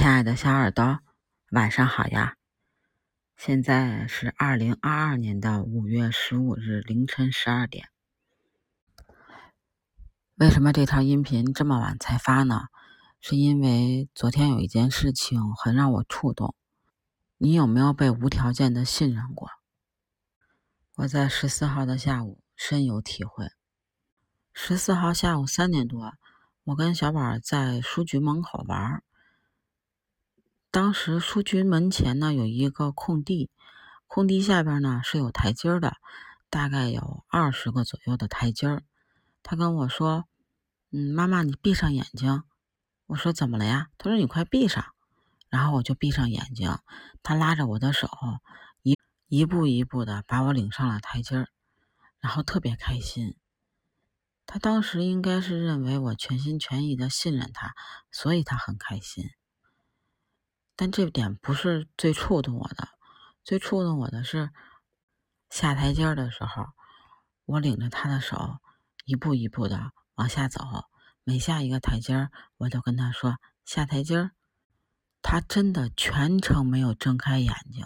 亲爱的小耳朵，晚上好呀！现在是二零二二年的五月十五日凌晨十二点。为什么这条音频这么晚才发呢？是因为昨天有一件事情很让我触动。你有没有被无条件的信任过？我在十四号的下午深有体会。十四号下午三点多，我跟小宝在书局门口玩儿。当时书局门前呢有一个空地，空地下边呢是有台阶的，大概有二十个左右的台阶。他跟我说：“嗯，妈妈，你闭上眼睛。”我说：“怎么了呀？”他说：“你快闭上。”然后我就闭上眼睛，他拉着我的手，一一步一步的把我领上了台阶，然后特别开心。他当时应该是认为我全心全意的信任他，所以他很开心。但这点不是最触动我的，最触动我的是下台阶的时候，我领着他的手一步一步的往下走，每下一个台阶我都跟他说下台阶他真的全程没有睁开眼睛，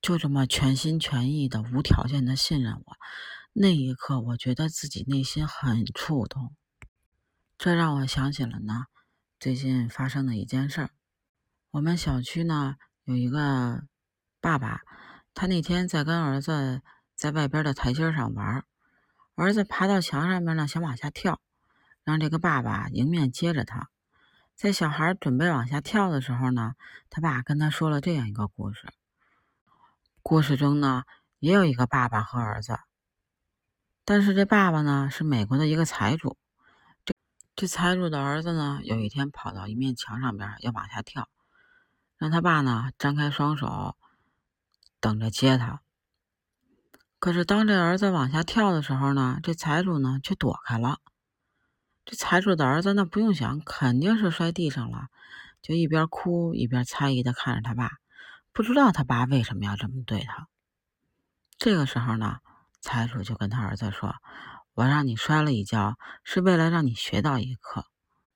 就这么全心全意的无条件的信任我。那一刻，我觉得自己内心很触动，这让我想起了呢最近发生的一件事。我们小区呢有一个爸爸，他那天在跟儿子在外边的台阶上玩，儿子爬到墙上面呢想往下跳，让这个爸爸迎面接着他。在小孩准备往下跳的时候呢，他爸跟他说了这样一个故事。故事中呢也有一个爸爸和儿子，但是这爸爸呢是美国的一个财主，这这财主的儿子呢有一天跑到一面墙上边要往下跳。让他爸呢张开双手，等着接他。可是当这儿子往下跳的时候呢，这财主呢却躲开了。这财主的儿子那不用想，肯定是摔地上了，就一边哭一边猜疑的看着他爸，不知道他爸为什么要这么对他。这个时候呢，财主就跟他儿子说：“我让你摔了一跤，是为了让你学到一课。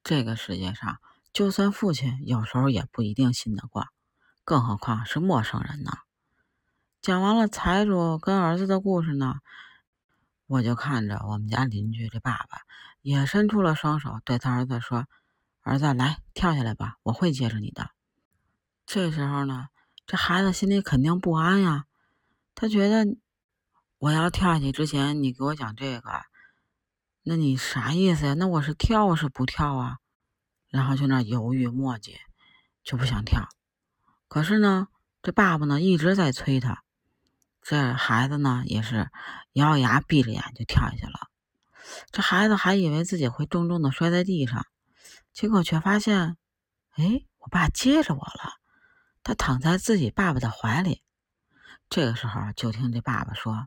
这个世界上。”就算父亲有时候也不一定信得过，更何况是陌生人呢？讲完了财主跟儿子的故事呢，我就看着我们家邻居这爸爸也伸出了双手，对他儿子说：“儿子，来跳下来吧，我会接着你的。”这时候呢，这孩子心里肯定不安呀，他觉得我要跳下去之前，你给我讲这个，那你啥意思呀？那我是跳是不跳啊？然后就那犹豫磨叽，就不想跳。可是呢，这爸爸呢一直在催他。这孩子呢也是咬咬牙，闭着眼就跳下去了。这孩子还以为自己会重重的摔在地上，结果却发现，哎，我爸接着我了。他躺在自己爸爸的怀里。这个时候，就听这爸爸说：“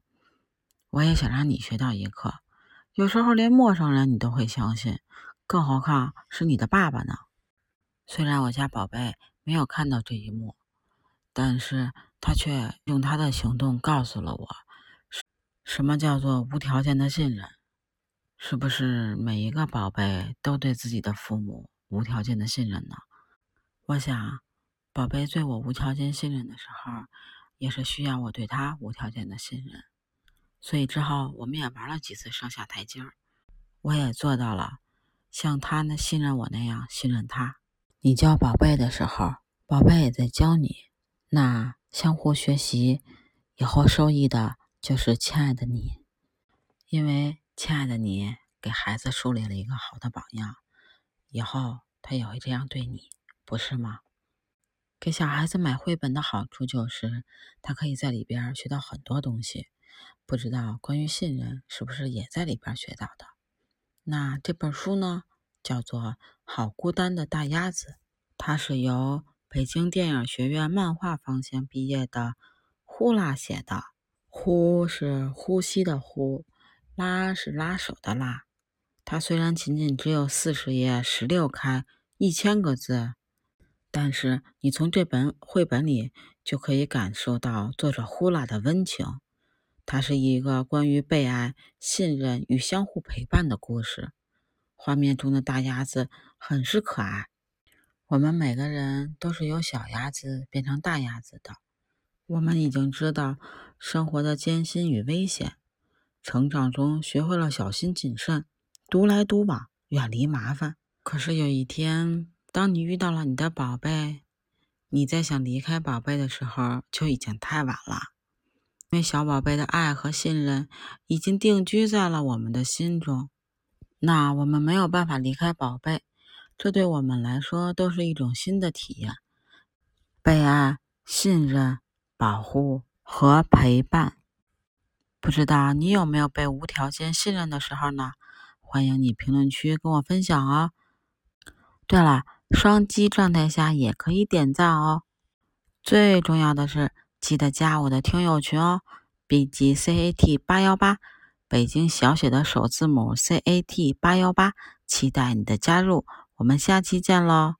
我也想让你学到一课，有时候连陌生人你都会相信。”更何况是你的爸爸呢？虽然我家宝贝没有看到这一幕，但是他却用他的行动告诉了我，什么叫做无条件的信任？是不是每一个宝贝都对自己的父母无条件的信任呢？我想，宝贝对我无条件信任的时候，也是需要我对他无条件的信任。所以之后我们也玩了几次上下台阶，我也做到了。像他那信任我那样信任他，你教宝贝的时候，宝贝也在教你，那相互学习，以后受益的就是亲爱的你，因为亲爱的你给孩子树立了一个好的榜样，以后他也会这样对你，不是吗？给小孩子买绘本的好处就是，他可以在里边学到很多东西，不知道关于信任是不是也在里边学到的？那这本书呢，叫做《好孤单的大鸭子》，它是由北京电影学院漫画方向毕业的呼啦写的。呼是呼吸的呼，拉是拉手的拉。它虽然仅仅只有四十页、十六开、一千个字，但是你从这本绘本里就可以感受到作者呼啦的温情。它是一个关于被爱、信任与相互陪伴的故事。画面中的大鸭子很是可爱，我们每个人都是由小鸭子变成大鸭子的。我们已经知道生活的艰辛与危险，成长中学会了小心谨慎，独来独往，远离麻烦。可是有一天，当你遇到了你的宝贝，你在想离开宝贝的时候，就已经太晚了。因为小宝贝的爱和信任已经定居在了我们的心中，那我们没有办法离开宝贝，这对我们来说都是一种新的体验：被爱、信任、保护和陪伴。不知道你有没有被无条件信任的时候呢？欢迎你评论区跟我分享哦。对了，双击状态下也可以点赞哦。最重要的是。记得加我的听友群哦，B G C A T 八幺八，北京小写的首字母 C A T 八幺八，期待你的加入，我们下期见喽。